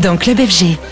Dans Club FG.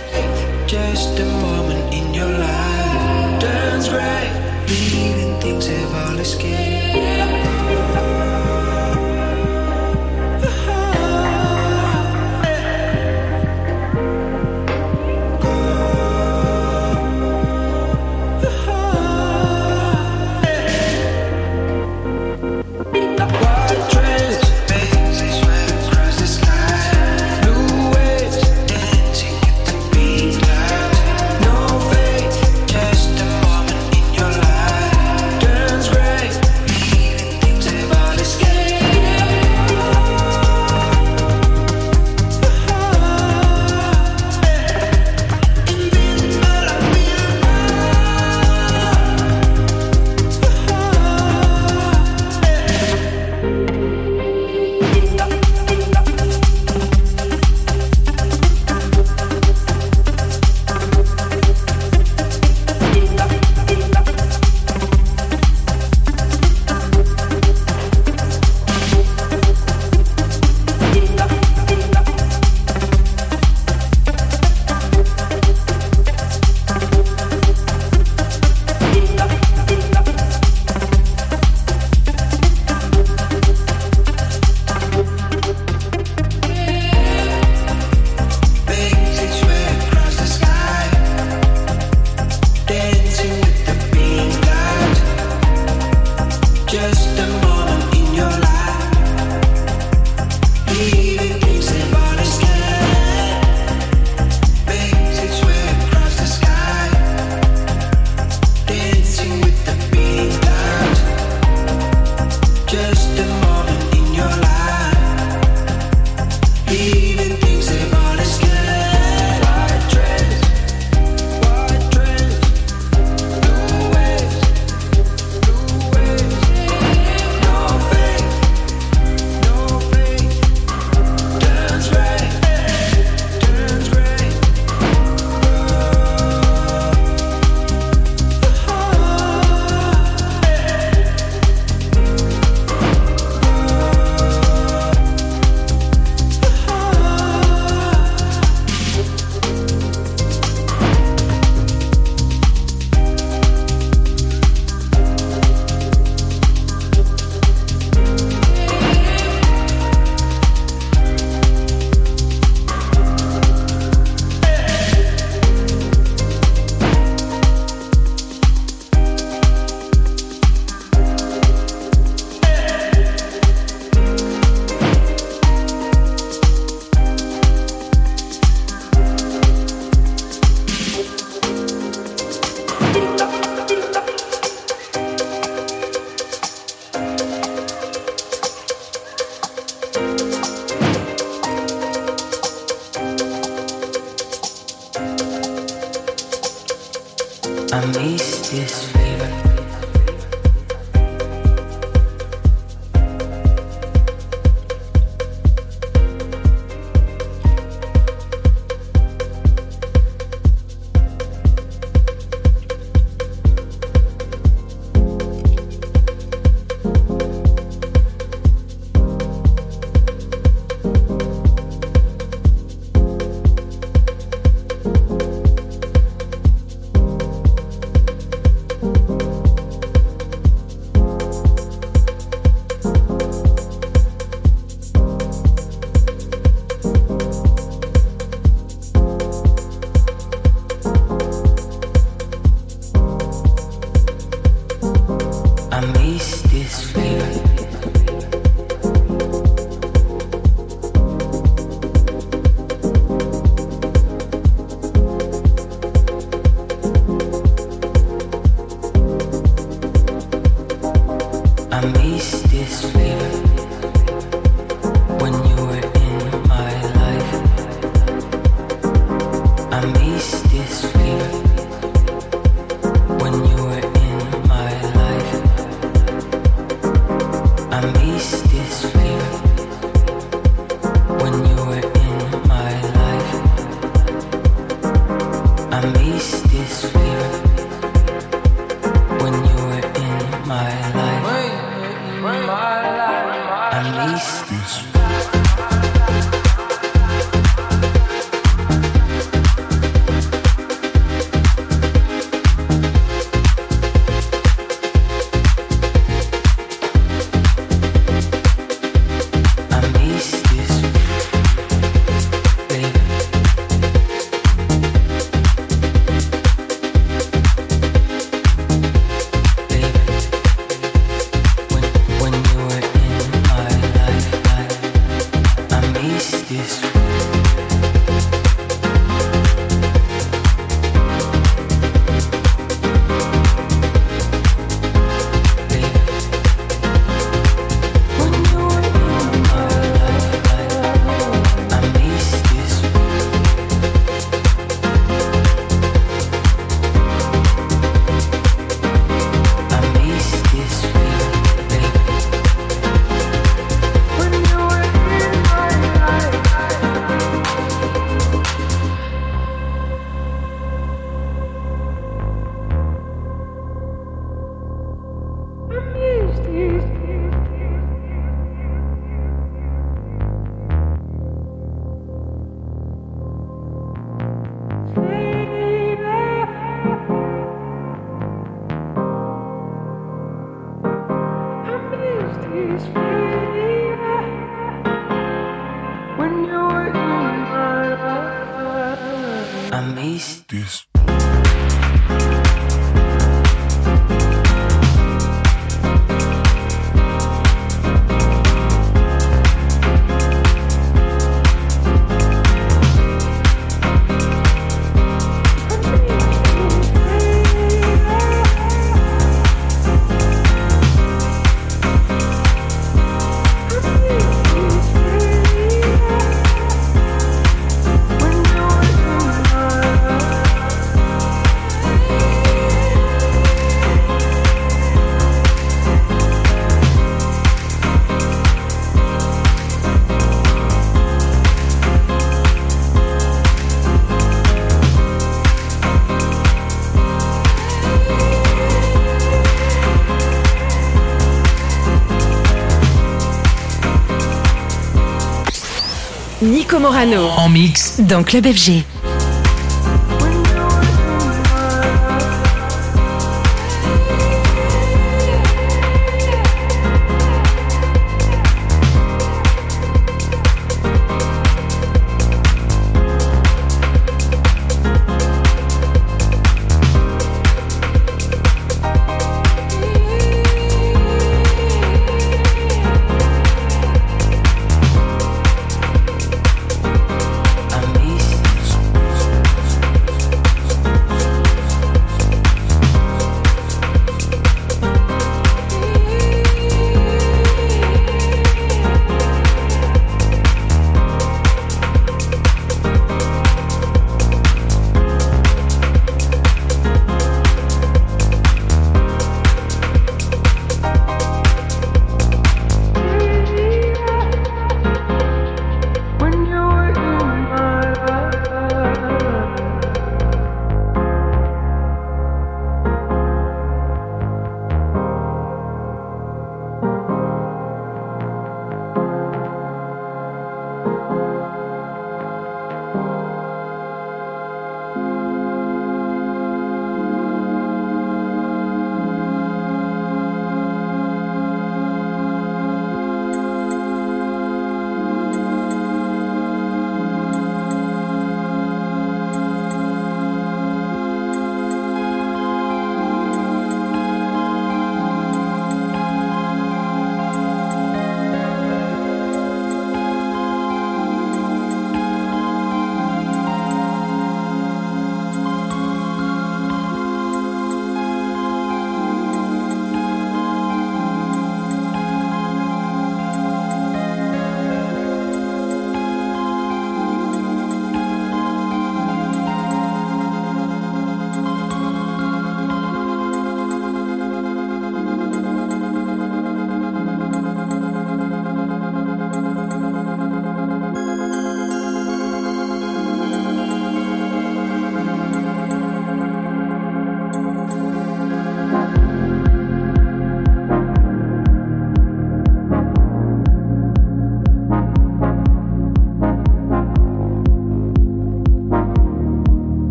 Morano. En mix. Dans Club FG.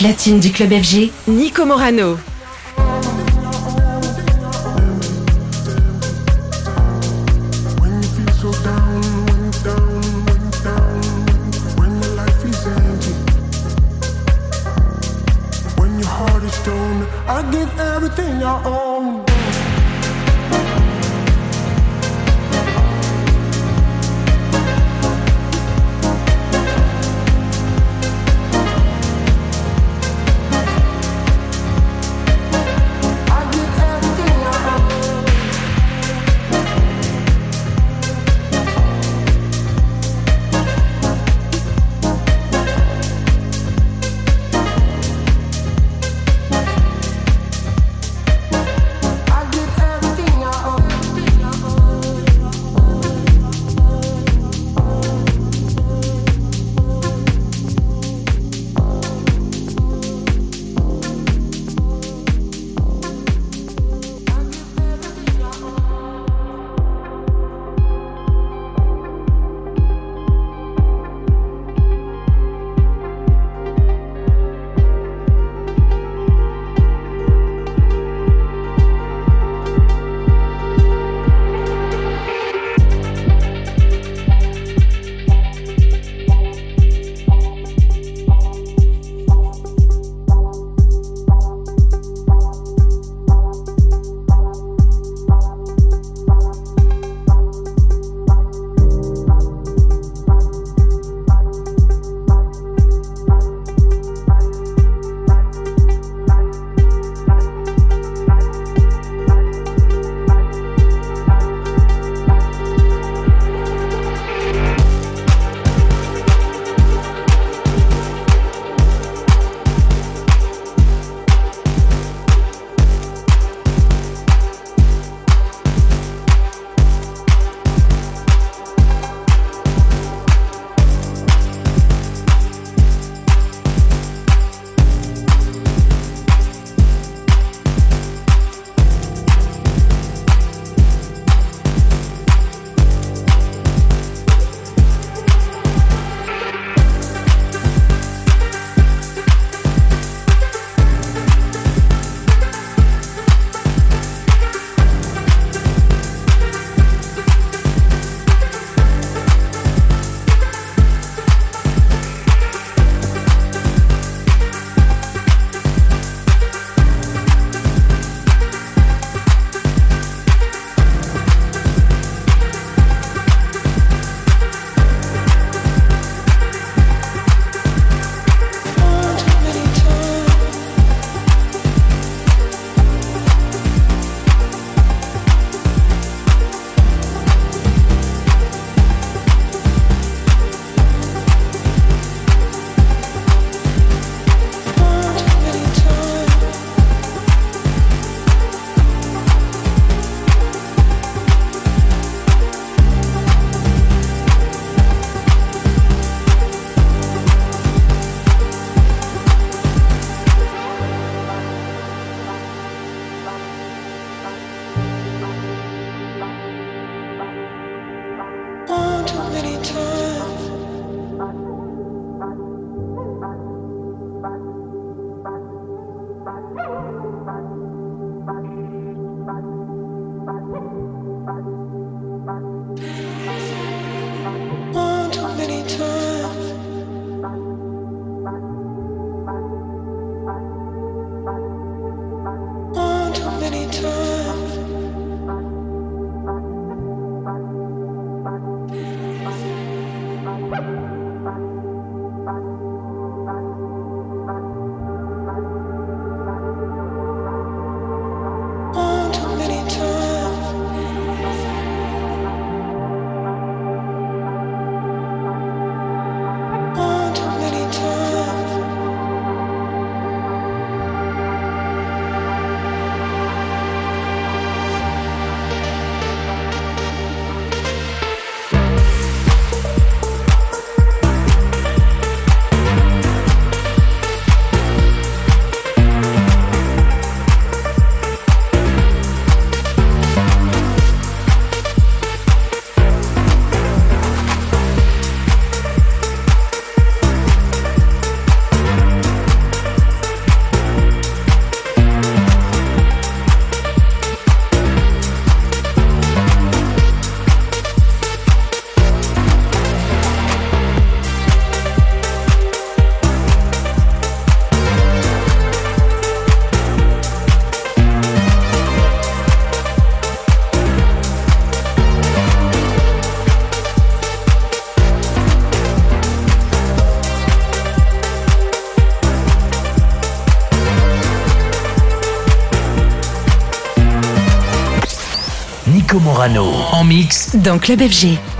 Platine du club FG, Nico Morano. Dans Club FG.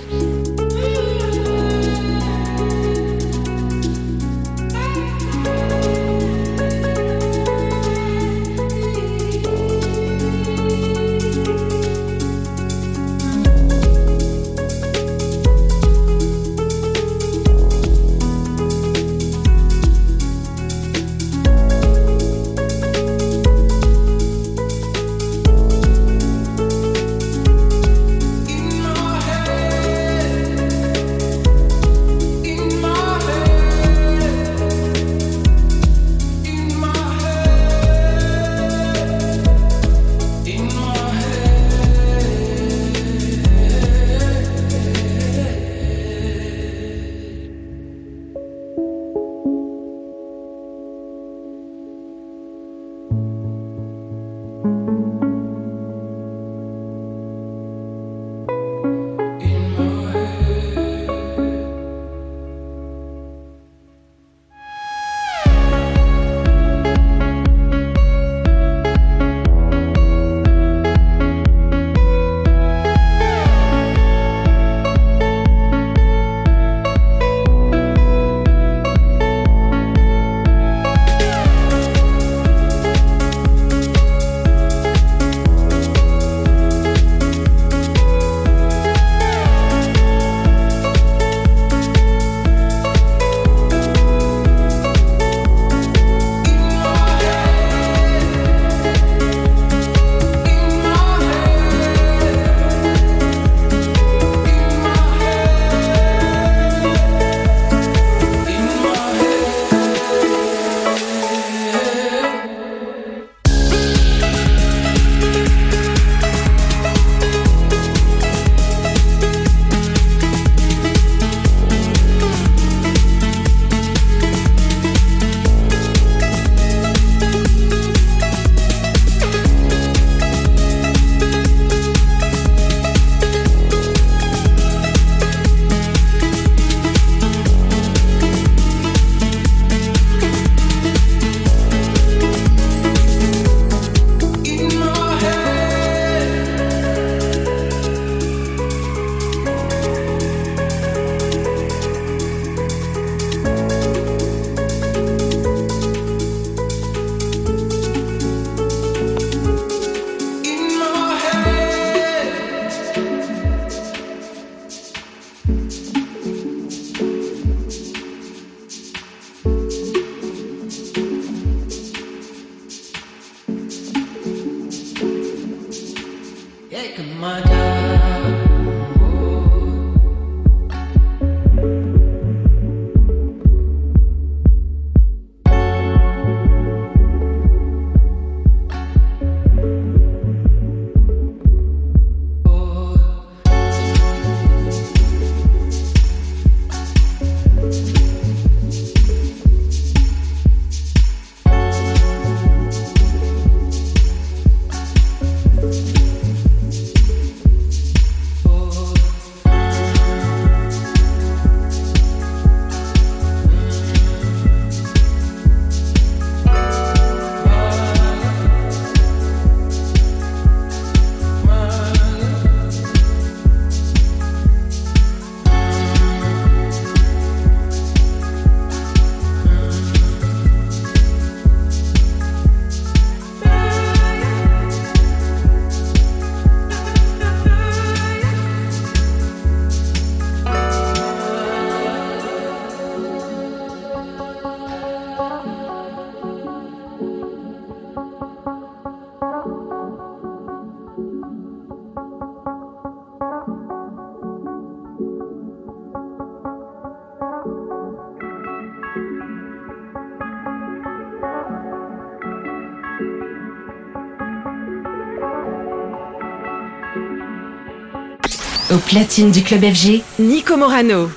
Au platine du club FG, Nico Morano.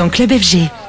dans Club FG.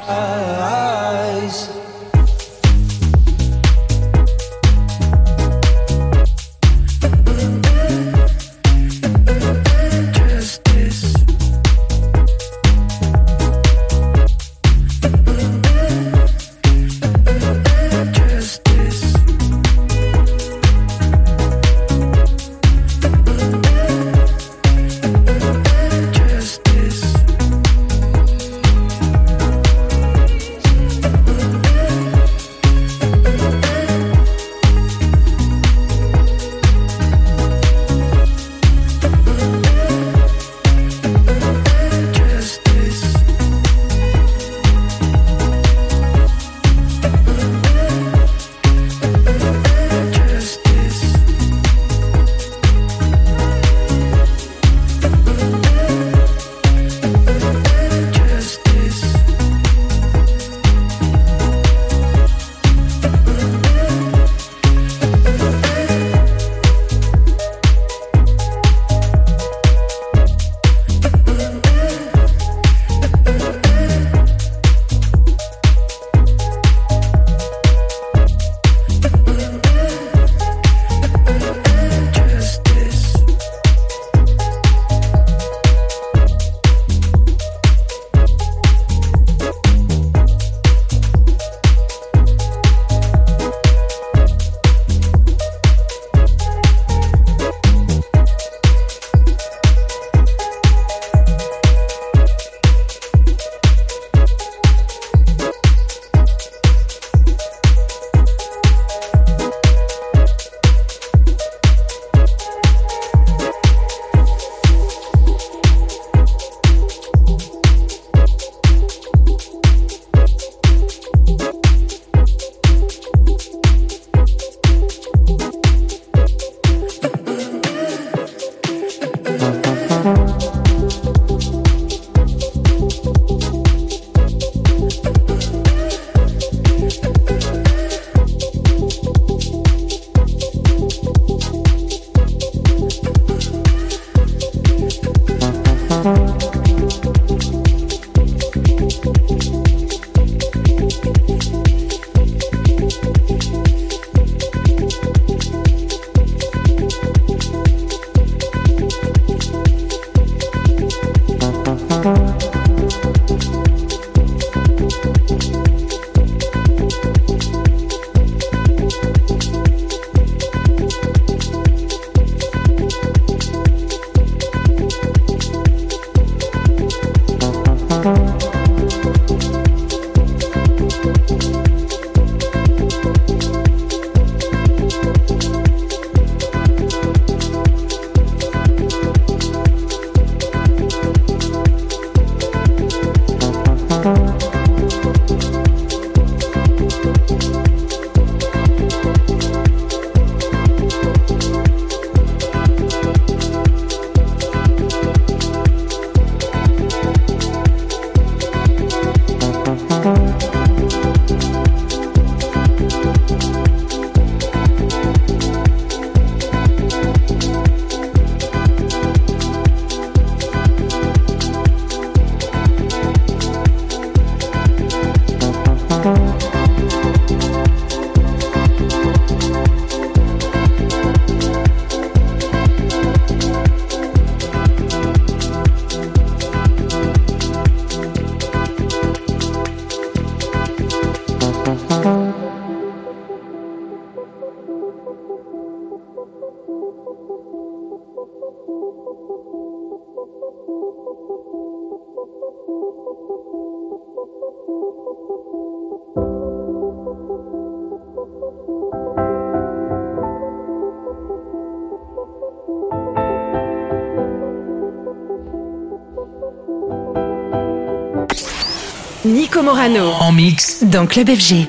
Nico Morano. En mix. Dans Club FG.